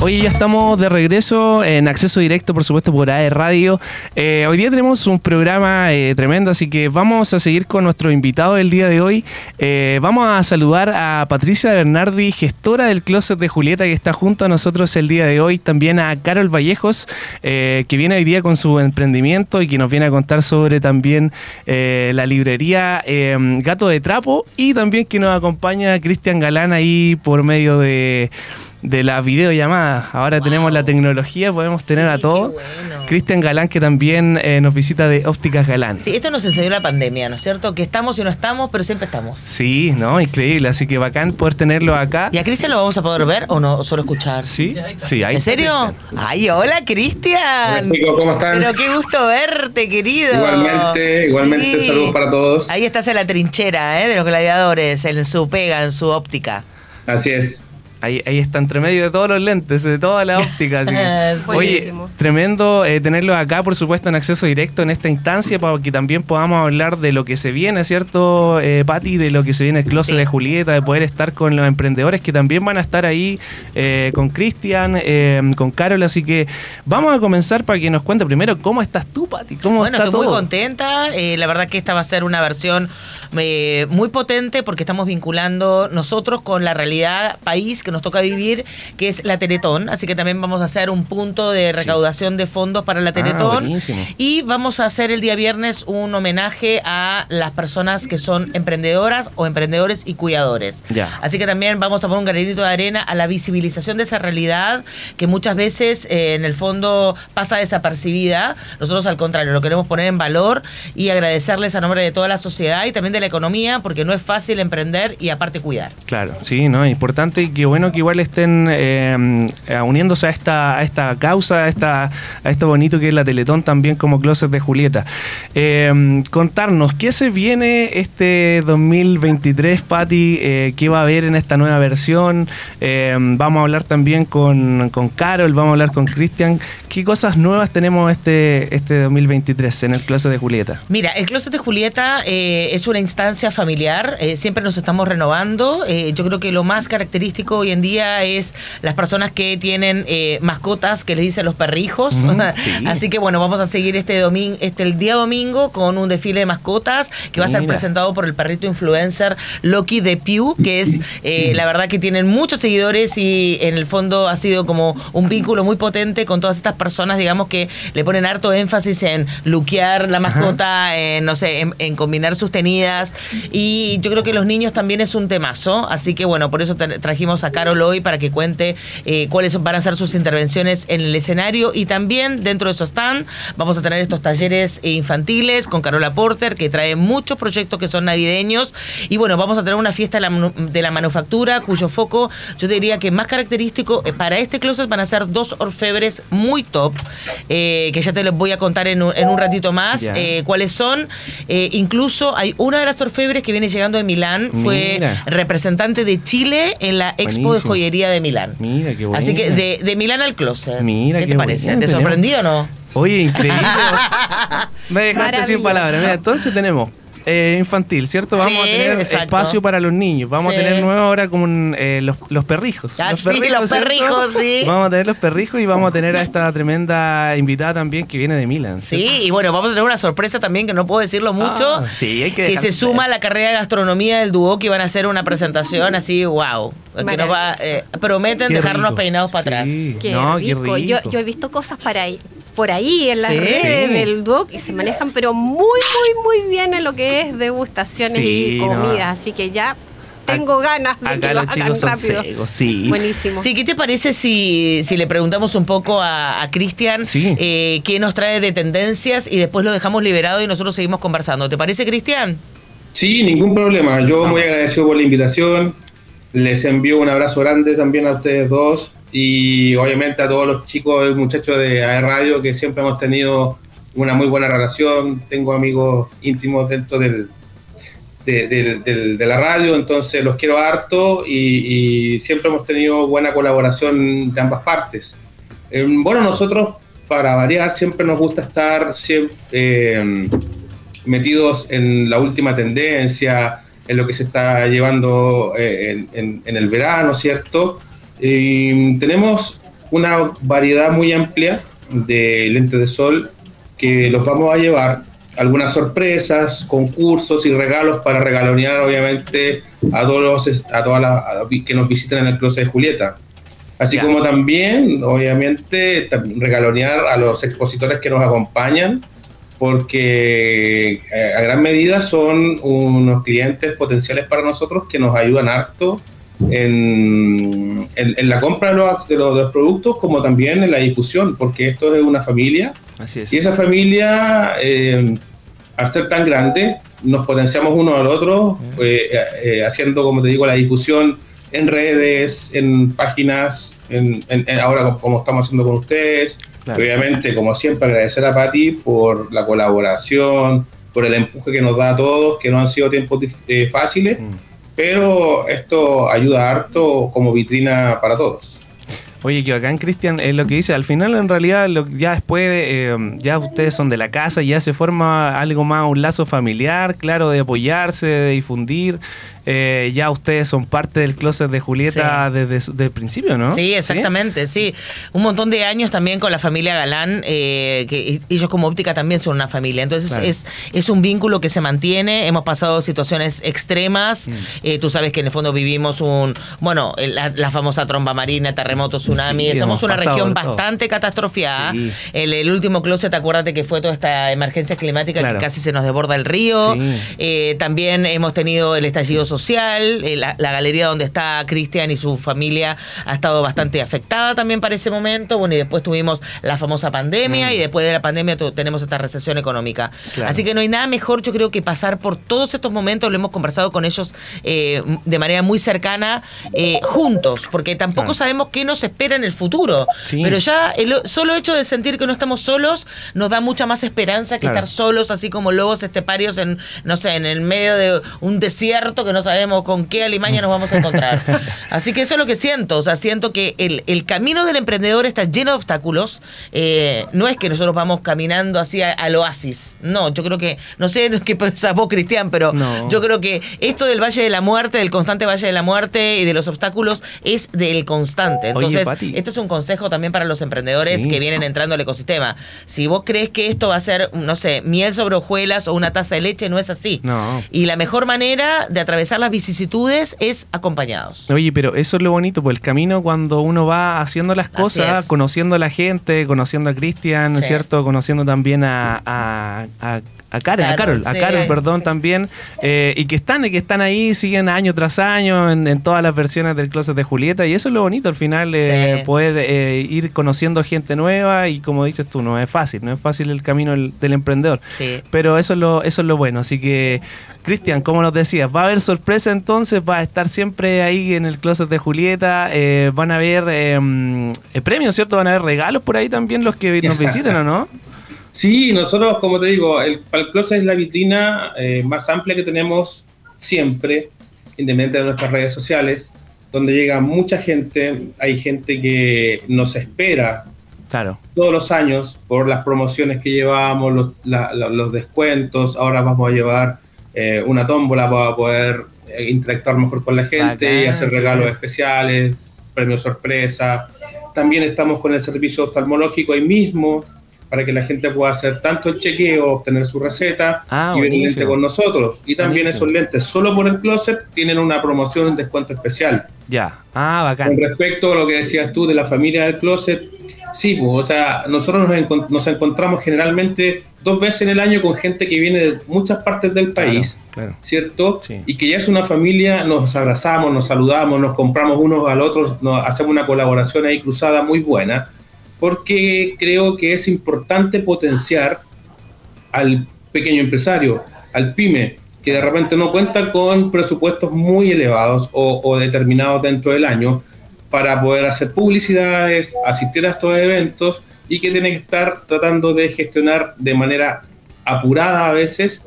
Hoy ya estamos de regreso en acceso directo, por supuesto, por AE Radio. Eh, hoy día tenemos un programa eh, tremendo, así que vamos a seguir con nuestro invitado del día de hoy. Eh, vamos a saludar a Patricia Bernardi, gestora del Closet de Julieta, que está junto a nosotros el día de hoy. También a Carol Vallejos, que viene hoy día con su emprendimiento y que nos viene a contar sobre también la librería Gato de Trapo. Y también que nos acompaña Cristian Galán ahí por medio de de la videollamada. Ahora tenemos la tecnología, podemos tener a todos. Cristian Galán, que también eh, nos visita de Ópticas Galán. Sí, esto nos enseñó la pandemia, ¿no es cierto? Que estamos y no estamos, pero siempre estamos. Sí, ¿no? Increíble. Así que bacán poder tenerlo acá. ¿Y a Cristian lo vamos a poder ver o no? solo escuchar? Sí, sí, ahí ¿En serio? Ay, hola, Cristian. Hola, chicos, ¿cómo están? Pero qué gusto verte, querido. Igualmente, igualmente, saludos para todos. Ahí estás en la trinchera, ¿eh? De los gladiadores, en su pega, en su óptica. Así es. Ahí, ahí está entre medio de todos los lentes, de toda la óptica. oye, tremendo eh, tenerlos acá, por supuesto, en acceso directo en esta instancia para que también podamos hablar de lo que se viene, ¿cierto, eh, Patti? De lo que se viene el closet de Julieta, de poder estar con los emprendedores que también van a estar ahí eh, con Cristian, eh, con Carol. Así que vamos a comenzar para que nos cuente primero cómo estás tú, Patti. ¿Cómo bueno, estoy muy contenta. la verdad que esta va a ser una versión muy potente porque estamos vinculando nosotros con la realidad país que nos toca vivir, que es la Teletón. Así que también vamos a hacer un punto de recaudación de fondos para la ah, Teletón. y vamos a hacer el día viernes un homenaje a las personas que son emprendedoras o emprendedores y cuidadores. Así que también vamos a poner un granito de arena a la visibilización de esa realidad que muchas veces eh, en el fondo pasa desapercibida. Nosotros al contrario, lo queremos poner en valor y agradecerles a nombre de toda la sociedad y también de la economía porque no es fácil emprender y aparte cuidar. Claro, sí, no, importante y qué bueno que igual estén eh, uniéndose a esta, a esta causa, a, esta, a esto bonito que es la Teletón también como Closet de Julieta. Eh, contarnos, ¿qué se viene este 2023, Patti? Eh, ¿Qué va a haber en esta nueva versión? vamos a hablar también con, con Carol, vamos a hablar con Cristian. ¿Qué cosas nuevas tenemos este, este 2023 en el Closet de Julieta? Mira, el Closet de Julieta es una instancia familiar, siempre nos estamos renovando. yo creo que lo más característico hoy en día es las personas que tienen eh, mascotas que les dicen los perrijos. Así que bueno, vamos a seguir este domingo, este el día domingo con un desfile de mascotas que va a ser presentado por el perrito influencer Loki de Pew, que es eh, la verdad que tienen muchos seguidores y en el fondo ha sido como un vínculo muy potente con todas estas personas, digamos que le ponen harto énfasis en luquear la mascota, en, no sé, en, combinar sus y yo creo que los niños también es un temazo, así que bueno, por eso trajimos a Carol hoy para que cuente eh, cuáles van a ser sus intervenciones en el escenario. Y también dentro de su stand vamos a tener estos talleres infantiles con Carola Porter que trae muchos proyectos que son navideños. Y bueno, vamos a tener una fiesta de la, manufactura cuyo foco yo diría que más característico eh, para este closet van a ser dos orfebres muy top eh, que ya te los voy a contar en un, ratito más cuáles son. incluso hay una de las orfebres que viene llegando de Milán, fue representante de Chile en la Expo de Joyería de Milán. Mira, qué bueno. Así que de, Milán al closet. Mira, ¿Qué te parece? ¿Te sorprendió o no? Oye, increíble. Me dejaste sin palabras. Mira, entonces tenemos eh, infantil, ¿cierto? Vamos a tener espacio para los niños. Vamos a tener nuevo ahora como eh, los, perrijos. Ah, los perrijos, los perrijos, sí. Vamos a tener los perrijos y vamos a tener a esta tremenda invitada también que viene de Milan. Sí, y bueno, vamos a tener una sorpresa también que no puedo decirlo mucho. Ah, sí, hay que, que se suma a la carrera de gastronomía del dúo que van a hacer una presentación así, wow. Que nos va, eh, prometen dejarnos peinados para atrás. Qué, rico. Yo, yo he visto cosas para ahí por ahí en las redes del DUOC y se manejan pero muy, muy, muy bien en lo que es degustaciones y comidas. Así que ya tengo ganas de que lo hagan rápido. sí. Buenísimo. Sí, ¿qué te parece si, si le preguntamos un poco a, Cristian eh, qué nos trae de tendencias y después lo dejamos liberado y nosotros seguimos conversando? ¿Te parece, Cristian? Sí, ningún problema. Yo muy agradecido por la invitación. Les envío un abrazo grande también a ustedes dos y obviamente a todos los chicos y muchachos de AE Radio que siempre hemos tenido una muy buena relación. Tengo amigos íntimos dentro del, de, la radio, entonces los quiero harto y, siempre hemos tenido buena colaboración de ambas partes. Eh, bueno, nosotros, para variar, siempre nos gusta estar siempre, eh, metidos en la última tendencia, en lo que se está llevando eh, en, en, el verano, ¿cierto? Tenemos una variedad muy amplia de lentes de sol que los vamos a llevar algunas sorpresas, concursos y regalos para regalonear obviamente a todos los, a todas las que nos visitan en el Closet de Julieta. Así como también, obviamente, regalonear a los expositores que nos acompañan, porque eh, a gran medida son unos clientes potenciales para nosotros que nos ayudan harto en, en, la compra de los, de los, productos como también en la difusión, porque esto es una familia. Así es. Y esa familia, eh, al ser tan grande, nos potenciamos uno al otro, eh, eh, haciendo, como te digo, la difusión en redes, en páginas, en, ahora como estamos haciendo con ustedes. Obviamente, como siempre, agradecer a Patti por la colaboración, por el empuje que nos da a todos, que no han sido tiempos fáciles. Mm pero esto ayuda harto como vitrina para todos. Oye, que bacán, Cristian, es lo que dice, al final en realidad lo, ya después, eh, ya ustedes son de la casa, ya se forma algo más, un lazo familiar, claro, de apoyarse, de difundir, eh, ya ustedes son parte del closet de Julieta desde, el principio, ¿no? Sí, exactamente, ¿Sí? Un montón de años también con la familia Galán, eh, que ellos como óptica también son una familia. Entonces es, es un vínculo que se mantiene. Hemos pasado situaciones extremas. Mm. Eh, tú sabes que en el fondo vivimos un, bueno, la, famosa tromba marina, terremoto, tsunami. Somos una región bastante catastrofiada. El, último closet, acuérdate que fue toda esta emergencia climática que casi se nos desborda el río. también hemos tenido el estallido social social, eh, la, galería donde está Cristian y su familia ha estado bastante afectada también para ese momento, bueno, y después tuvimos la famosa pandemia mm. y después de la pandemia tenemos esta recesión económica. Así que no hay nada mejor, yo creo, que pasar por todos estos momentos, lo hemos conversado con ellos eh, de manera muy cercana, eh, juntos, porque tampoco sabemos qué nos espera en el futuro, pero ya el solo hecho de sentir que no estamos solos nos da mucha más esperanza que estar solos, así como lobos esteparios en, no sé, en el medio de un desierto que no sabemos con qué alimaña nos vamos a encontrar. Así que eso es lo que siento. O sea, siento que el, camino del emprendedor está lleno de obstáculos. Eh, no es que nosotros vamos caminando hacia al oasis. No, yo creo que, no sé qué pensás vos, Cristian, pero yo creo que esto del Valle de la Muerte, del constante Valle de la Muerte y de los obstáculos es del constante. Entonces, esto es un consejo también para los emprendedores que vienen entrando al ecosistema. Si vos crees que esto va a ser, no sé, miel sobre hojuelas o una taza de leche, no es así. No. Y la mejor manera de atravesar las vicisitudes es acompañados. Oye, pero eso es lo bonito, pues el camino cuando uno va haciendo las cosas, conociendo a la gente, conociendo a Cristian, ¿cierto? Conociendo también a, a, a a Karen, a Carol, a Carol, perdón, también, eh, y que están, que están ahí, siguen año tras año en, todas las versiones del Closet de Julieta, y eso es lo bonito al final, eh, poder eh, ir conociendo gente nueva, y como dices tú, no es fácil, no es fácil el camino del, emprendedor, pero eso es lo, eso es lo bueno, así que, Cristian, como nos decías, va a haber sorpresa entonces, va a estar siempre ahí en el Closet de Julieta, van a haber em, premios, ¿cierto? Van a haber regalos por ahí también los que nos visiten, ¿o no? Sí, nosotros, como te digo, el, el Closet es la vitrina eh, más amplia que tenemos siempre, independientemente de nuestras redes sociales, donde llega mucha gente. Hay gente que nos espera claro. todos los años por las promociones que llevamos, los, los descuentos. Ahora vamos a llevar eh, una tómbola para poder eh, interactuar mejor con la gente y hacer regalos especiales, premios sorpresa. También estamos con el servicio oftalmológico ahí mismo para que la gente pueda hacer tanto el chequeo, obtener su receta ah, y venir con nosotros. Y también esos lentes, solo por el closet, tienen una promoción, un descuento especial. Ya, ah, bacán. Con respecto a lo que decías tú de la familia del closet, sí, pues, o sea, nosotros nos, encontramos generalmente dos veces en el año con gente que viene de muchas partes del país, ¿cierto? Y que ya es una familia, nos abrazamos, nos saludamos, nos compramos unos al otro, nos hacemos una colaboración ahí cruzada muy buena porque creo que es importante potenciar al pequeño empresario, al pyme, que de repente no cuenta con presupuestos muy elevados o, determinados dentro del año para poder hacer publicidades, asistir a estos eventos y que tiene que estar tratando de gestionar de manera apurada a veces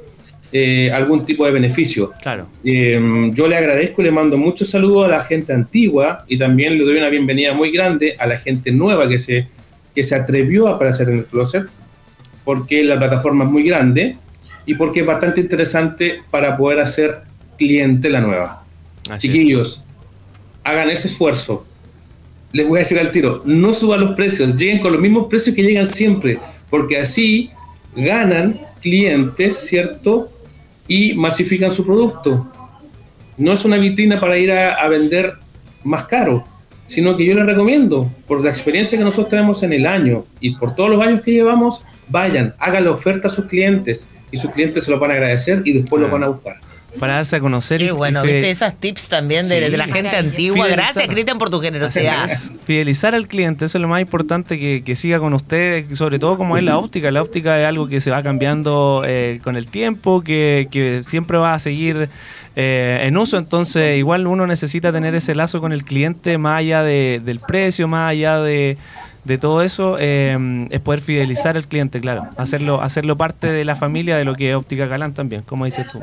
eh, algún tipo de beneficio. Claro. Eh, yo le agradezco y le mando muchos saludos a la gente antigua y también le doy una bienvenida muy grande a la gente nueva que se que se atrevió a aparecer en el closet, porque la plataforma es muy grande y porque es bastante interesante para poder hacer cliente la nueva. Chiquillos, hagan ese esfuerzo. les voy a decir al tiro, no suban los precios, lleguen con los mismos precios que llegan siempre, porque así ganan clientes, ¿cierto? Y masifican su producto. No es una vitrina para ir a, vender más caro, sino que yo les recomiendo, por la experiencia que nosotros tenemos en el año y por todos los años que llevamos, vayan, hagan la oferta a sus clientes y sus clientes se lo van a agradecer y después lo van a buscar para darse a conocer. Qué bueno, viste esas tips también de, la gente antigua. Gracias, Cristian, por tu generosidad. Fidelizar al cliente, eso es lo más importante que, siga con usted, sobre todo como es la óptica. La óptica es algo que se va cambiando eh, con el tiempo, que, siempre va a seguir eh, en uso, entonces igual uno necesita tener ese lazo con el cliente más allá del precio, más allá de de todo eso eh, es poder fidelizar al cliente, claro, hacerlo, hacerlo parte de la familia de lo que es Óptica Galán también, como dices tú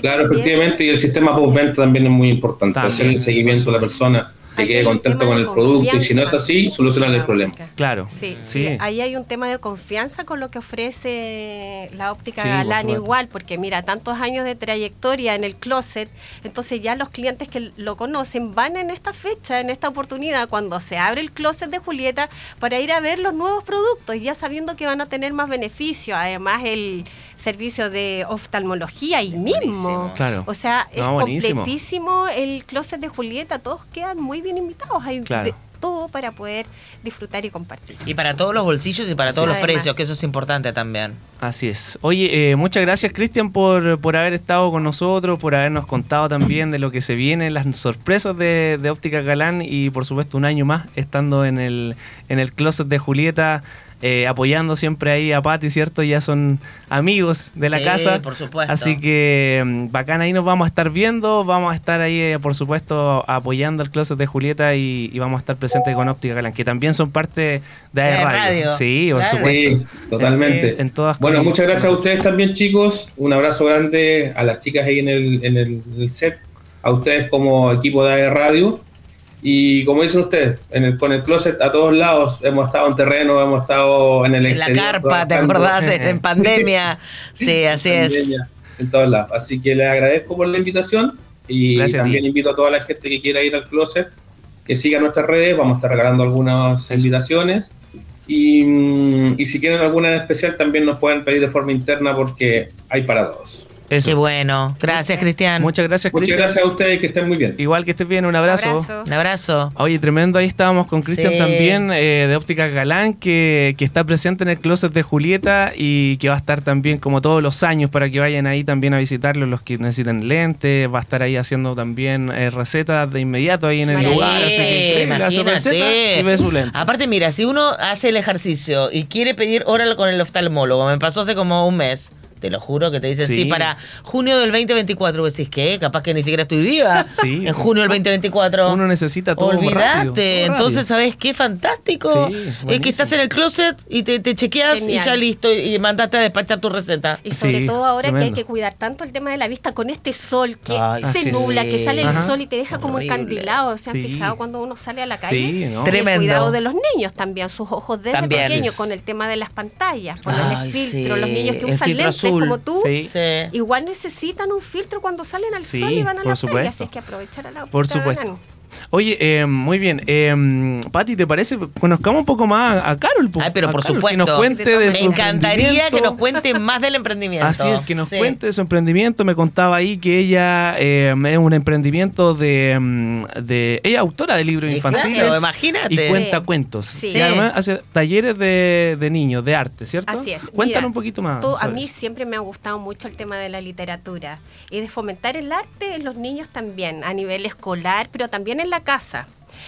claro, efectivamente, y el sistema post-venta también es muy importante, hacer el seguimiento de la persona que quede contento con el producto y si no es así, solucionar el problema. Claro. Sí, sí, ahí hay un tema de confianza con lo que ofrece la óptica Galán igual, porque mira, tantos años de trayectoria en el closet, entonces ya los clientes que lo conocen van en esta fecha, en esta oportunidad, cuando se abre el closet de Julieta, para ir a ver los nuevos productos, ya sabiendo que van a tener más beneficio. Además, el servicio de oftalmología y mismo. Claro. O sea, es completísimo el closet de Julieta, todos quedan muy bien invitados. Hay todo para poder disfrutar y compartir. Y para todos los bolsillos y para todos los precios, que eso es importante también. Así es. Oye, eh, muchas gracias Cristian por, por haber estado con nosotros, por habernos contado también de lo que se viene, las sorpresas de, de Óptica Galán y por supuesto un año más estando en el, en el closet de Julieta. Eh, apoyando siempre ahí a Patti, ¿cierto? Ya son amigos de la casa. por supuesto. Así que mm, bacán, ahí nos vamos a estar viendo, vamos a estar ahí, eh, por supuesto, apoyando el closet de Julieta y, vamos a estar presentes con Óptica Galán, que también son parte de, de radio. Sí, por supuesto. Sí, totalmente. En, todas bueno, muchas gracias a ustedes también, chicos. Un abrazo grande a las chicas ahí en el, en el set, a ustedes como equipo de Radio y como dicen ustedes, en el, con el closet a todos lados, hemos estado en terreno, hemos estado en el En la carpa, ¿te acordás? en pandemia. sí, así es. En todos lados. Así que les agradezco por la invitación y también invito a toda la gente que quiera ir al closet que siga nuestras redes, vamos a estar regalando algunas invitaciones. Y, y si quieren alguna en especial también nos pueden pedir de forma interna porque hay para todos. Qué bueno. Gracias, Cristian. Muchas gracias, Cristian. Muchas gracias a ustedes que estén muy bien. Igual que estés bien, un abrazo. Un abrazo. Oye, tremendo, ahí estábamos con Cristian también, eh, de Óptica Galán, que, que, está presente en el closet de Julieta y que va a estar también como todos los años para que vayan ahí también a visitarlo, los que necesiten lentes, va a estar ahí haciendo también eh, recetas de inmediato ahí en el lugar. Así que y ve su lente. Aparte, mira, si uno hace el ejercicio y quiere pedir hora con el oftalmólogo, me pasó hace como un mes te lo juro que te dicen, sí, para junio del 2024. Vos decís, ¿qué? Capaz que ni siquiera estoy viva. Sí. En junio del 2024. Uno necesita todo Olvídate. Entonces, ¿sabes qué? Fantástico. es que estás en el closet y te, chequeas y ya listo. Y mandaste a despachar tu receta. Y sobre todo ahora que hay que cuidar tanto el tema de la vista con este sol que se nubla, que sale el sol y te deja como encandilado. ¿Se han fijado cuando uno sale a la calle? ¿no? Tremendo. el cuidado de los niños también, sus ojos desde pequeños con el tema de las pantallas, ponerle filtro, los niños que usan lentes como tú, igual necesitan un filtro cuando salen al sol y van a la playa, así es que aprovechar a la Por supuesto. Oye, eh, muy bien. Eh, Pati, ¿te parece? Conozcamos un poco más a Carol. Ay, pero por supuesto. Que nos cuente de Me encantaría que nos cuente más del emprendimiento. Así es, que nos cuente de su emprendimiento. Me contaba ahí que ella eh, es un emprendimiento de, mm, de. Ella es autora de libros infantiles. Claro, imagínate. Y cuenta cuentos. Y además hace talleres de, de, niños, de arte, ¿cierto? Así es. Cuéntanos un poquito más. a mí siempre me ha gustado mucho el tema de la literatura y de fomentar el arte en los niños también, a nivel escolar, pero también en la casa.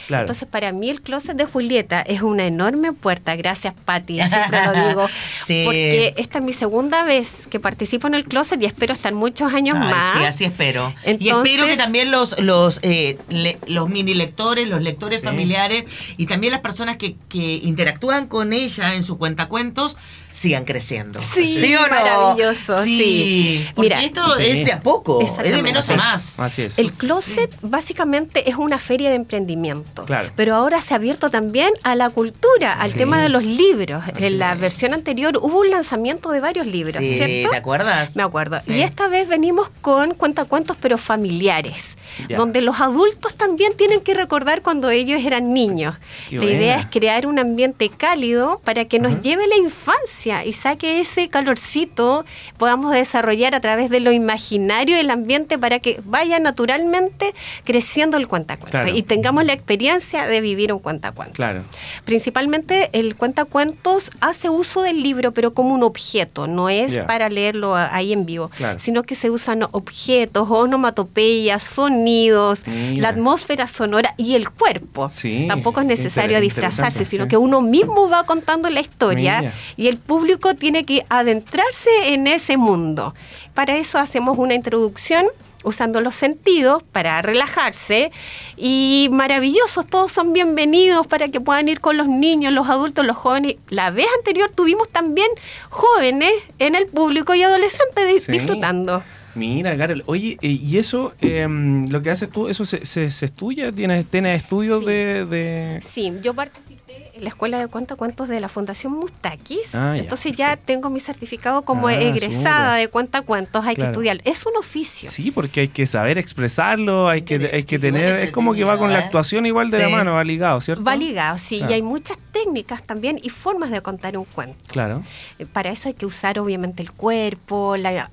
Entonces, para mí el closet de Julieta es una enorme puerta. Gracias, Patti, siempre lo digo. Porque esta es mi segunda vez que participo en el closet y espero estar muchos años más. Sí, así espero. y espero que también los, los, eh, los mini lectores, los lectores familiares y también las personas que, que interactúan con ella en su cuentacuentos sigan creciendo. Sí, ¿Sí o maravilloso. Sí. Mira, esto es de a poco, es de menos a más. Así es. El closet básicamente es una feria de emprendimiento. Claro. Pero ahora se ha abierto también a la cultura, al tema de los libros. en la versión anterior hubo un lanzamiento de varios libros, ¿cierto? ¿Te acuerdas? Me acuerdo. Y esta vez venimos con cuentacuentos pero familiares. Donde los adultos también tienen que recordar cuando ellos eran niños. la idea es crear un ambiente cálido para que nos lleve la infancia y saque ese calorcito, podamos desarrollar a través de lo imaginario el ambiente para que vaya naturalmente creciendo el cuentacuentos y tengamos la experiencia de vivir un cuentacuentos. Claro. Principalmente el cuentacuentos hace uso del libro, pero como un objeto, no es para leerlo ahí en vivo, sino que se usan objetos, onomatopeyas, sonidos, la atmósfera sonora y el cuerpo. Tampoco es necesario disfrazarse, sino que uno mismo va contando la historia y el público tiene que adentrarse en ese mundo. Para eso hacemos una introducción usando los sentidos para relajarse y maravillosos, todos son bienvenidos para que puedan ir con los niños, los adultos, los jóvenes. La vez anterior tuvimos también jóvenes en el público y adolescentes disfrutando. Mira, Carol, oye, eh, ¿y eso, em, lo que haces tú, eso se, estudia? ¿Tienes, ¿Tienes estudios de, Sí, yo participé en la Escuela de Cuentacuentos de la Fundación Mustakis, ah, entonces ya tengo mi certificado como ah, egresada de Cuentacuentos, hay que estudiar. Es un oficio. Sí, porque hay que saber expresarlo, hay que, hay que tener, es como que va con la actuación igual de la mano, va ligado, ¿cierto? Va ligado, sí, y hay muchas técnicas también y formas de contar un cuento. Claro. Eh, para eso hay que usar obviamente el cuerpo, la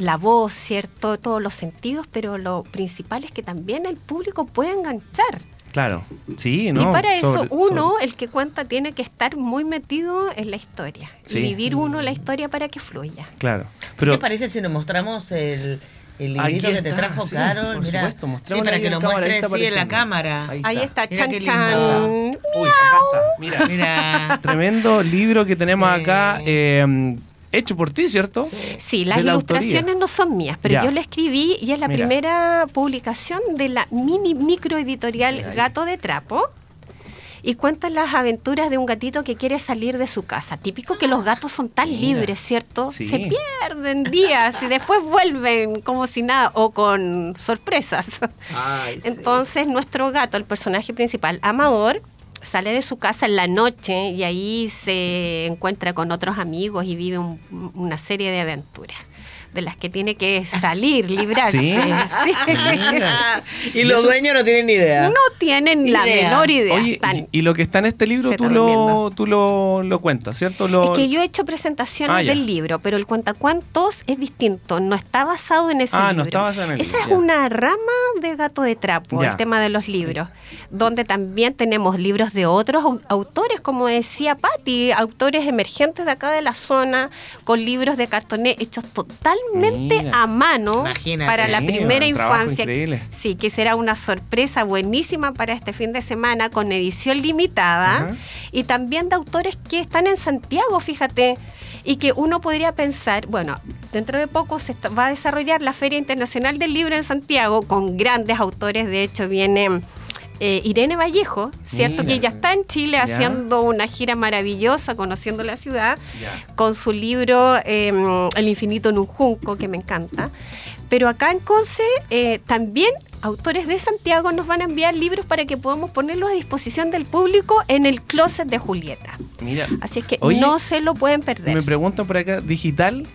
la voz, ¿cierto? Todos los sentidos, pero lo principal es que también el público puede enganchar. Claro, sí, ¿no? Y para eso uno, el que cuenta, tiene que estar muy metido en la historia y vivir uno la historia para que fluya. Claro. Pero, ¿Qué te parece si nos mostramos el, el librito que te trajo Carol? Por Mira, supuesto, sí, para que lo muestres sí, en la cámara. Ahí está, chan, chan. Uy, Mira, Mira. Tremendo libro que tenemos acá. Eh, hecho por ti, ¿cierto? Sí, las ilustraciones no son mías, pero yo la escribí y es la primera publicación de la mini microeditorial Gato de Trapo. Y cuenta las aventuras de un gatito que quiere salir de su casa. Típico que los gatos son tan libres, ¿cierto? Se pierden días y después vuelven como si nada o con sorpresas. Entonces nuestro gato, el personaje principal, Amador, sale de su casa en la noche y ahí se encuentra con otros amigos y vive una serie de aventuras de las que tiene que salir, librarse. y los dueños no tienen ni idea. No tienen la menor idea. y, lo que está en este libro tú, lo, tú lo, lo, cuentas, ¿cierto? Es que yo he hecho presentaciones ah, del libro, pero el cuentacuentos es distinto, no está basado en ese ah, libro. no está basado en el Esa es una rama de Gato de Trapo, el tema de los libros, donde también tenemos libros de otros autores, como decía Patti, autores emergentes de acá de la zona, con libros de cartoné hechos totalmente a mano para la primera infancia. Sí, que será una sorpresa buenísima para este fin de semana con edición limitada y también de autores que están en Santiago, fíjate y que uno podría pensar, bueno, dentro de poco se va a desarrollar la Feria Internacional del Libro en Santiago con grandes autores, de hecho viene eh, Irene Vallejo, ¿cierto? que ella está en Chile haciendo una gira maravillosa, conociendo la ciudad, con su libro em, El infinito en un junco, que me encanta. Pero acá en Conce eh, también autores de Santiago nos van a enviar libros para que podamos ponerlos a disposición del público en el closet de Julieta. Mira, Así es que no se lo pueden perder. Me preguntan por acá, ¿digital?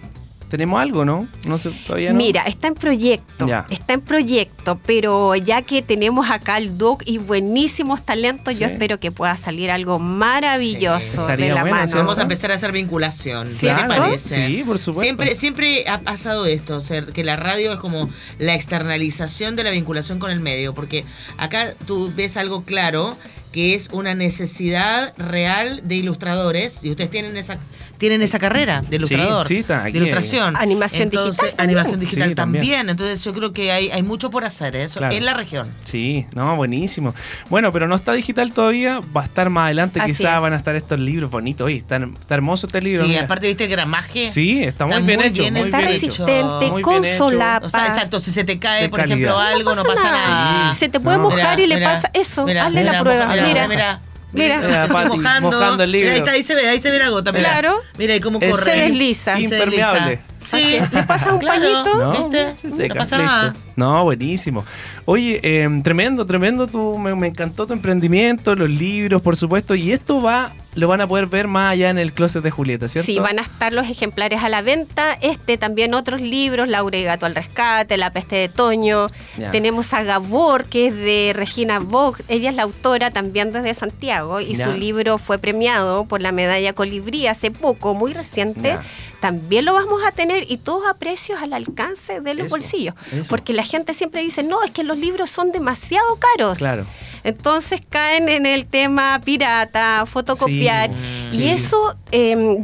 Tenemos algo, ¿no? No sé, todavía no. Mira, está en proyecto, está en proyecto, pero ya que tenemos acá el Doc y buenísimos talentos, yo espero que pueda salir algo maravilloso de la mano. Vamos a empezar a hacer vinculación, ¿qué te parece? Sí, por supuesto. Siempre, siempre ha pasado esto, que la radio es como la externalización de la vinculación con el medio, porque acá tú ves algo claro que es una necesidad real de ilustradores y ustedes tienen esa tienen esa carrera de ilustrador, de ilustración. Animación digital. Animación digital también. Entonces yo creo que hay, hay mucho por hacer eso en la región. Sí, no, buenísimo. Bueno, pero no está digital todavía, va a estar más adelante, quizás van a estar estos libros bonitos. Oye, está, hermoso este libro. Sí, aparte viste el gramaje. Sí, está muy bien hecho. está resistente, con solapa. O sea, exacto, si se te cae, por ejemplo, algo, no pasa, nada. Se te puede mojar y le pasa eso. Hazle la prueba. Mira, mira. Mira, mira mojando. mojando el libro. ahí, está, ahí se ve, ahí se ve la gota. Mira. Claro. Mira ahí cómo corre. Se desliza. Impermeable. Sí. Le pasa un pañito. No, ¿viste? no pasa nada. No, buenísimo. Oye, eh, tremendo, tremendo. Tú, me, me, encantó tu emprendimiento, los libros, por supuesto. Y esto va lo van a poder ver más allá en el closet de Julieta, ¿cierto? Sí, van a estar los ejemplares a la venta. Este también otros libros, Laura y Gato al Rescate, La Peste de Toño. Tenemos a Gabor, que es de Regina Vogt. Ella es la autora también desde Santiago y su libro fue premiado por la medalla Colibrí hace poco, muy reciente también lo vamos a tener y todos a precios al alcance de los bolsillos. Porque la gente siempre dice, no, es que los libros son demasiado caros. Claro. Entonces caen en el tema pirata, fotocopiar. y eso em,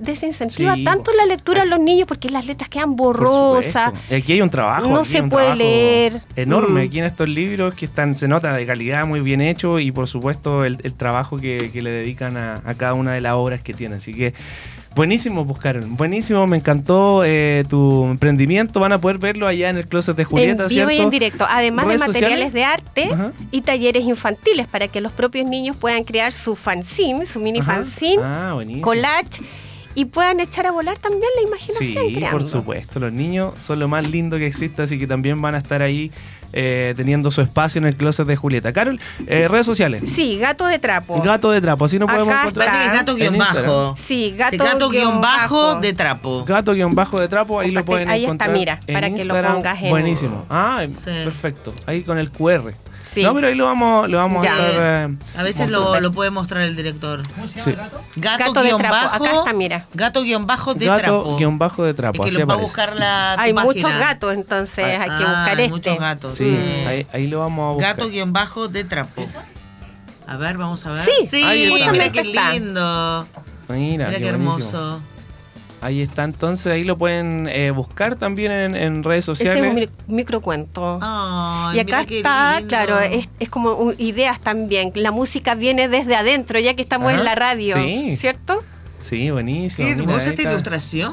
desincentiva tanto la lectura a los niños porque las letras quedan borrosas. Aquí hay un trabajo. No se puede leer. Enorme. Mm. Aquí en estos libros que están, se nota de calidad muy bien hecho y por supuesto el, trabajo que, le dedican a, a cada una de las obras que tienen. Así que Buenísimo, buscaron. Pues, buenísimo, me encantó eh, tu emprendimiento. Van a poder verlo allá en el closet de Julieta, en vivo y en directo. Además de materiales de arte y talleres infantiles para que los propios niños puedan crear su fanzine, su mini fanzine, ah, collage y puedan echar a volar también la imaginación. Sí, por supuesto. Los niños son lo más lindo que existe, así que también van a estar ahí eh, teniendo su espacio en el closet de Julieta. Carol, eh, redes sociales. Sí, gato de trapo. Gato de trapo, así no podemos encontrar. Parece que gato guion bajo. Sí, gato, guion bajo de trapo. Gato guion bajo de trapo, ahí lo pueden encontrar. Ahí está, mira, para que lo pongas en. Buenísimo. Ah, perfecto. Ahí con el QR. No, pero ahí lo vamos, lo vamos a estar. Eh, a veces lo, lo, puede mostrar el director. ¿Cómo se llama gato? Gato, guion bajo. Acá está, mira. Gato guion bajo de gato trapo. guion bajo de trapo. Es que lo va a buscar la. Hay muchos gatos, entonces hay, que buscar hay este. muchos gatos. Sí, Ahí, ahí, lo vamos a buscar. Gato guion bajo de trapo. A ver, vamos a ver. Sí, sí. Mira qué lindo. Mira, Mira qué, hermoso. Ahí está, entonces ahí lo pueden eh, buscar también en, redes sociales. Ese es un microcuento. y acá está, claro, es, es como ideas también. La música viene desde adentro, ya que estamos en la radio, ¿cierto? Sí, buenísimo. Qué hermosa esta ilustración.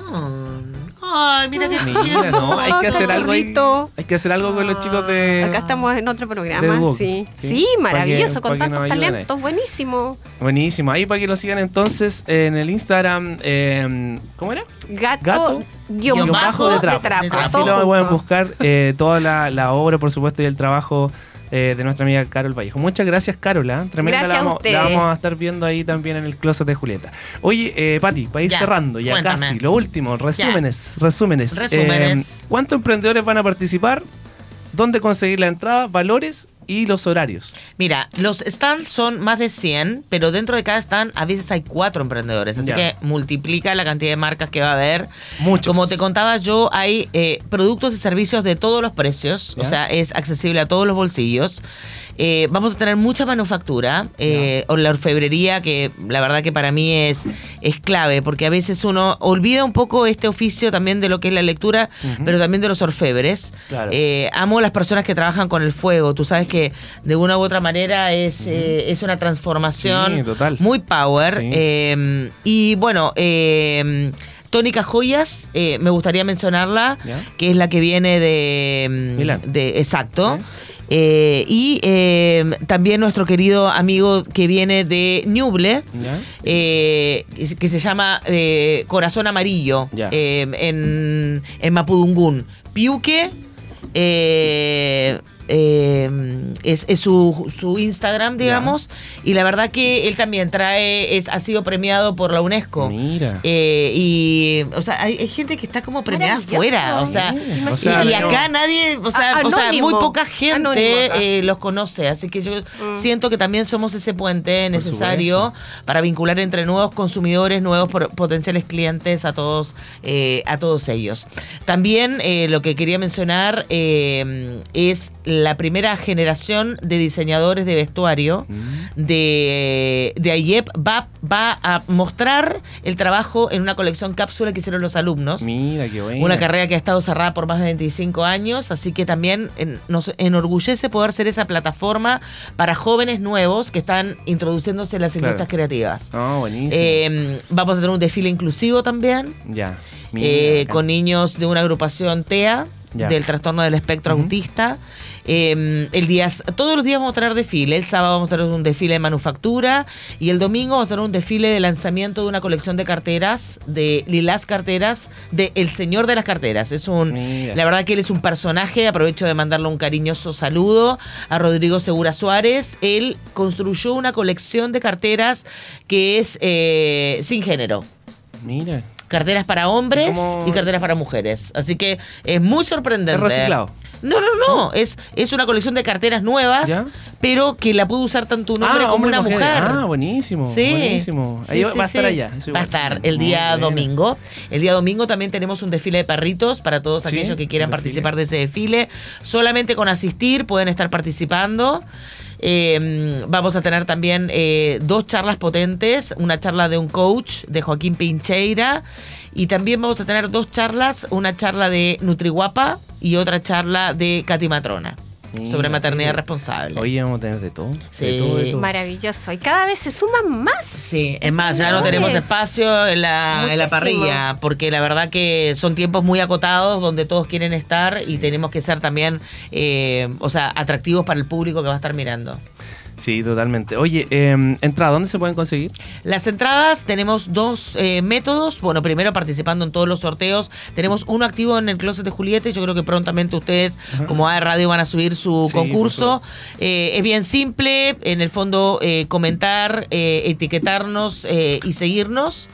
Ay, mira qué mira, no, hay que hacer algo ahí, Hay que hacer algo con los chicos de. Acá estamos en otro programa, sí. sí. maravilloso, con tantos talentos, buenísimo. Buenísimo. Ahí para que lo sigan entonces en el Instagram, eh, ¿cómo era? Gato. Gato guion, bajo, de trapo. Así lo pueden buscar eh, toda la, la obra, por supuesto, y el trabajo eh, de nuestra amiga Carol Vallejo. Muchas gracias, Carola. Tremenda la vamos, la vamos, a estar viendo ahí también en el closet de Julieta. Oye, eh, Pati, para ir cerrando ya casi, lo último, resúmenes, resúmenes. resúmenes. Eh, ¿Cuántos emprendedores van a participar? ¿Dónde conseguir la entrada? ¿Valores? Y los horarios? Mira, los stands son más de 100, pero dentro de cada stand a veces hay cuatro emprendedores, así que multiplica la cantidad de marcas que va a haber. Muchos. Como te contaba yo, hay eh, productos y servicios de todos los precios, o sea, es accesible a todos los bolsillos. Eh, vamos a tener mucha manufactura, eh, o la orfebrería, que la verdad que para mí es, es clave, porque a veces uno olvida un poco este oficio también de lo que es la lectura, pero también de los orfebres. Eh, amo las personas que trabajan con el fuego, tú sabes que de una u otra manera es, es una transformación muy power. y bueno, Tónica Joyas, me gustaría mencionarla, que es la que viene de, de exacto. Eh, y eh, también nuestro querido amigo que viene de Ñuble, eh, que se llama Corazón Amarillo, en, en Mapudungún. Piuque. Eh, es, su, su, Instagram, digamos, y la verdad que él también trae, es, ha sido premiado por la UNESCO. Mira. Eh, y, o sea, hay, gente que está como premiada afuera, o sea, y, acá nadie, o sea, o sea, muy poca gente eh, los conoce, así que yo mm. siento que también somos ese puente necesario para vincular entre nuevos consumidores, nuevos potenciales clientes a todos, a todos ellos. También lo que quería mencionar es la primera generación de diseñadores de vestuario mm. de, de AIEP va, va a mostrar el trabajo en una colección cápsula que hicieron los alumnos. Mira, qué bueno. Una carrera que ha estado cerrada por más de 25 años, así que también nos enorgullece poder ser esa plataforma para jóvenes nuevos que están introduciéndose en las industrias creativas. Oh, buenísimo. Em, vamos a tener un desfile inclusivo también. Ya. Eh, con niños de una agrupación TEA, del trastorno del espectro autista. Em, el día, todos los días vamos a tener desfile. El sábado vamos a tener un desfile de manufactura y el domingo vamos a tener un desfile de lanzamiento de una colección de carteras, de Lilas Carteras, de El Señor de las Carteras. Es un, la verdad que él es un personaje. Aprovecho de mandarle un cariñoso saludo a Rodrigo Segura Suárez. Él construyó una colección de carteras que es eh, sin género. Mira carteras para hombres y carteras para mujeres. Así que es muy sorprendente. ¿Es reciclado? No, no, no. Es, es una colección de carteras nuevas, pero que la puede usar tanto un hombre ah, como una mujer. Ah, buenísimo. Sí. Buenísimo. Ahí va a estar allá. Va a estar el día domingo. El día domingo también tenemos un desfile de perritos para todos aquellos que quieran participar de ese desfile. Solamente con asistir pueden estar participando. Eh, vamos a tener también eh, dos charlas potentes, una charla de un coach de Joaquín Pincheira y también vamos a tener dos charlas, una charla de Nutriguapa y otra charla de Katy Matrona sobre maternidad responsable. Hoy vamos a tener de todo. Sí. Maravilloso. Y cada vez se suman más. Sí, es más, ya no tenemos espacio en la, en la, parrilla, porque la verdad que son tiempos muy acotados donde todos quieren estar y tenemos que ser también, eh, o sea, atractivos para el público que va a estar mirando. Sí, totalmente. Oye, eh, entrada, ¿dónde se pueden conseguir? Las entradas tenemos dos eh, métodos. Bueno, primero participando en todos los sorteos. Tenemos uno activo en el Closet de Julieta y yo creo que prontamente ustedes, como A Radio, van a subir su concurso. Eh, es bien simple, en el fondo eh, comentar, etiquetarnos y seguirnos.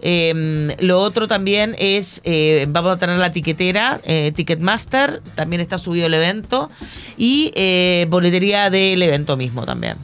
Em, lo otro también es, eh, vamos a tener la tiquetera, eh, Ticketmaster, también está subido el evento, y eh, boletería del evento mismo también.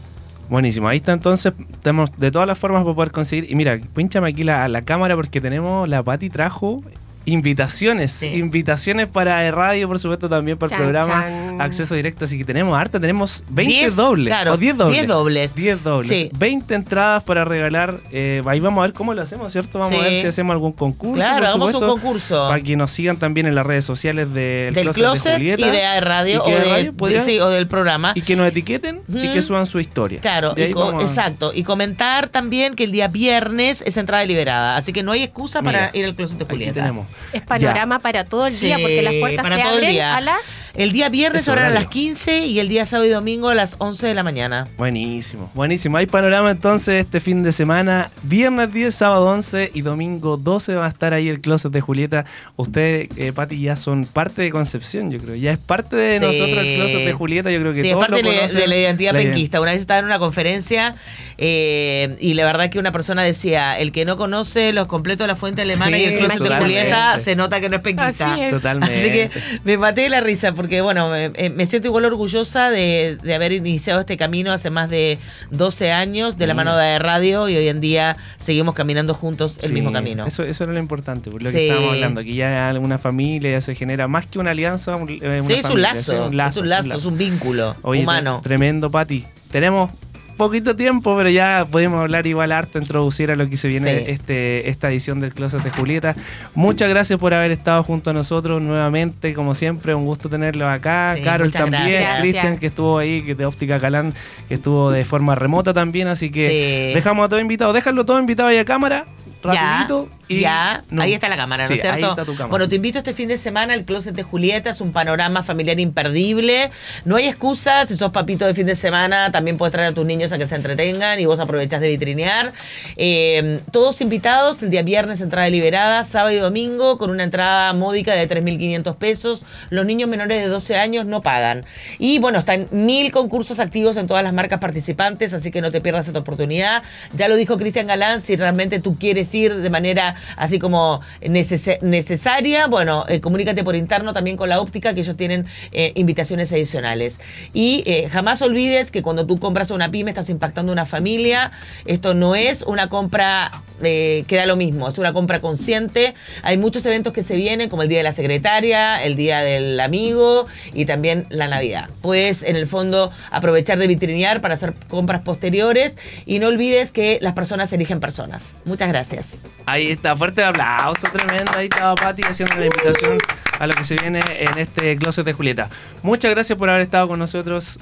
Buenísimo, ahí está entonces, tenemos de todas las formas para poder conseguir. Y mira, pinchame aquí la, la cámara porque tenemos, la Pati trajo invitaciones, invitaciones para el radio, por supuesto, también para el programa Acceso Directo. Así que tenemos harta, tenemos 20 dobles. o 10 dobles. 10 dobles. 10 dobles. 20 entradas para regalar. Eh, ahí vamos a ver cómo lo hacemos, ¿cierto? Vamos a ver si hacemos algún concurso. Claro, hagamos un concurso. Para que nos sigan también en las redes sociales del Closet, de y de Radio, o, o, del programa. Y que nos etiqueten y que suban su historia. Claro, exacto. Y comentar también que el día viernes es entrada liberada. Así que no hay excusa para ir al Closet de Julieta. tenemos. Es panorama para todo el día, porque las puertas se abren a las... El día viernes ahora a las 15 y el día sábado y domingo a las 11 de la mañana. Buenísimo, buenísimo. Hay panorama entonces este fin de semana. Viernes 10, sábado 11 y domingo 12 va a estar ahí el closet de Julieta. Ustedes, eh, Pati, ya son parte de Concepción, yo creo. Ya es parte de nosotros el closet de Julieta. Yo creo que sí, es parte de, la identidad penquista. Una vez estaba en una conferencia eh, y la verdad que una persona decía, el que no conoce los completos de la fuente alemana y el closet de Julieta se nota que no es penquista. Así Totalmente. Así que me maté la risa porque, bueno, me, siento igual orgullosa de, haber iniciado este camino hace más de 12 años de la mano de radio y hoy en día seguimos caminando juntos el mismo camino. Eso, eso era lo importante, por lo que estábamos hablando, que ya una familia ya se genera más que una alianza. Eh, una sí, es, un lazo, es un lazo, es un vínculo humano. Tremendo, Pati. Tenemos poquito tiempo, pero ya podemos hablar igual harto, introducir a lo que se viene este, esta edición del Closet de Julieta. Muchas gracias por haber estado junto a nosotros nuevamente, como siempre, un gusto tenerlos acá. Carol también, Cristian que estuvo ahí, que de Óptica Calán, que estuvo de forma remota también, así que dejamos a todos invitados, déjalo todo invitado ahí a cámara rapidito. Ya, y ya. ahí está la cámara, ¿no es cierto? Bueno, te invito este fin de semana al Closet de Julieta, es un panorama familiar imperdible. No hay excusa, si sos papito de fin de semana, también puedes traer a tus niños a que se entretengan y vos aprovechás de vitrinear. Eh, todos invitados, el día viernes entrada liberada, sábado y domingo, con una entrada módica de 3.500 pesos. Los niños menores de 12 años no pagan. Y bueno, están mil concursos activos en todas las marcas participantes, así que no te pierdas esta oportunidad. Ya lo dijo Cristian Galán, si realmente tú quieres de manera así como necesaria, bueno, eh, comunícate por interno también con la óptica, que ellos tienen eh, invitaciones adicionales. Y eh, jamás olvides que cuando tú compras una pyme estás impactando una familia. Esto no es una compra que da lo mismo, es una compra consciente. Hay muchos eventos que se vienen, como el Día de la Secretaria, el Día del Amigo y también la Navidad. Puedes, en el fondo, aprovechar de vitrinear para hacer compras posteriores y no olvides que las personas eligen personas. Muchas gracias. Ahí está, fuerte aplauso, tremendo. Ahí estaba Pati haciendo la invitación a lo que se viene en este closet de Julieta. Muchas gracias por haber estado con nosotros.